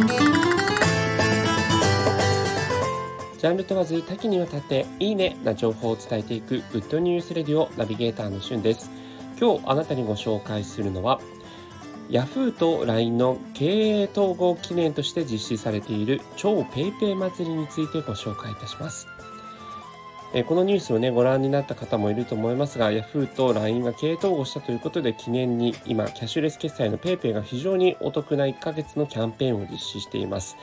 ジャンル問わず多岐にわたっていいねな情報を伝えていくグッドニュースレディオナビゲーターのしゅんです。今日あなたにご紹介するのは Yahoo と LINE の経営統合記念として実施されている超 PayPay 祭りについてご紹介いたします。このニュースをね、ご覧になった方もいると思いますが、Yahoo! と LINE が経営統合したということで、記念に今、キャッシュレス決済の PayPay が非常にお得な1ヶ月のキャンペーンを実施しています。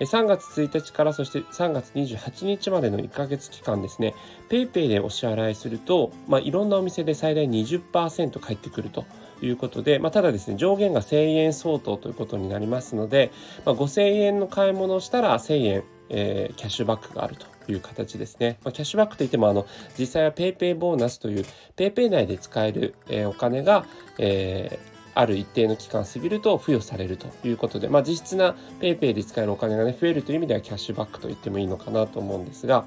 3月1日からそして3月28日までの1ヶ月期間ですね、PayPay でお支払いすると、まあ、いろんなお店で最大20%返ってくるということで、まあ、ただですね、上限が1000円相当ということになりますので、まあ、5000円の買い物をしたら1000円、えー、キャッシュバックがあると。いう形ですね。まあ、キャッシュバックといっても、あの、実際は PayPay ボーナスという PayPay 内で使える、えー、お金が、えーある一定の期間過ぎると付与されるということで、まあ、実質な PayPay で使えるお金がね、増えるという意味ではキャッシュバックと言ってもいいのかなと思うんですが、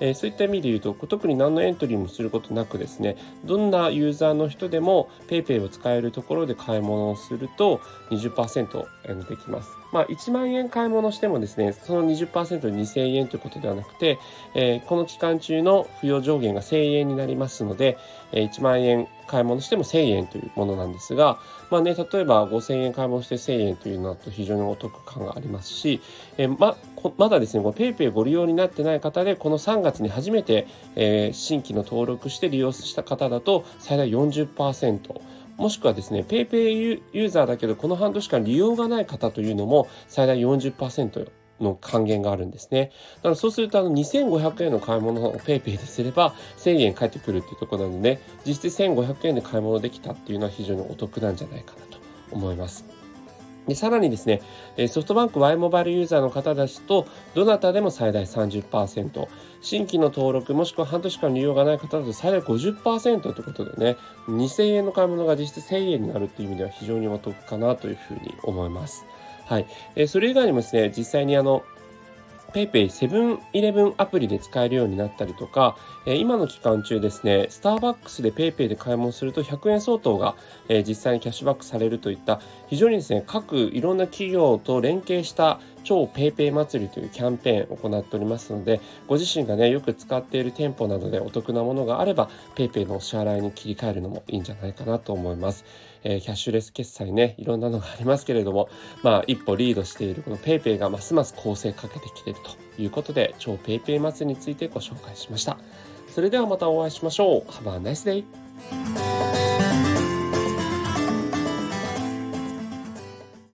えー、そういった意味で言うと、特に何のエントリーもすることなくですね、どんなユーザーの人でも PayPay を使えるところで買い物をすると20%できます。まあ、1万円買い物してもですね、その20%、2000円ということではなくて、えー、この期間中の付与上限が1000円になりますので、えー、1万円買い物しても1000円というものなんですが、まあね、例えば5000円買い物して1000円というのだと非常にお得感がありますし、えー、ままだですね、PayPay ご利用になってない方で、この3月に初めて、えー、新規の登録して利用した方だと最大40%。もしくはですね、PayPay ユーザーだけど、この半年間利用がない方というのも最大40%の還元があるんですね。だからそうすると、あの、2500円の買い物を PayPay ですれば、1000円返ってくるっていうところなので、実質1500円で買い物できたっていうのは非常にお得なんじゃないかなと思います。でさらにですね、ソフトバンク Y モバイルユーザーの方ですと、どなたでも最大30%、新規の登録もしくは半年間利用がない方だと最大50%ということでね、2000円の買い物が実質1000円になるという意味では非常にお得かなというふうに思います。はい。えそれ以外にもですね、実際にあの、PayPay セブンイレブンアプリで使えるようになったりとか、え今の期間中ですね、スターバックスで PayPay で買い物すると100円相当が、え実際にキャッシュバックされるといった非常にですね、各いろんな企業と連携した超 PayPay 祭りというキャンペーンを行っておりますので、ご自身がね、よく使っている店舗などでお得なものがあれば、PayPay のお支払いに切り替えるのもいいんじゃないかなと思います。えー、キャッシュレス決済ね、いろんなのがありますけれども、まあ、一歩リードしているこの PayPay がますます構成かけてきているということで、超 PayPay 祭りについてご紹介しました。それではまたお会いしましょう。Have a nice day!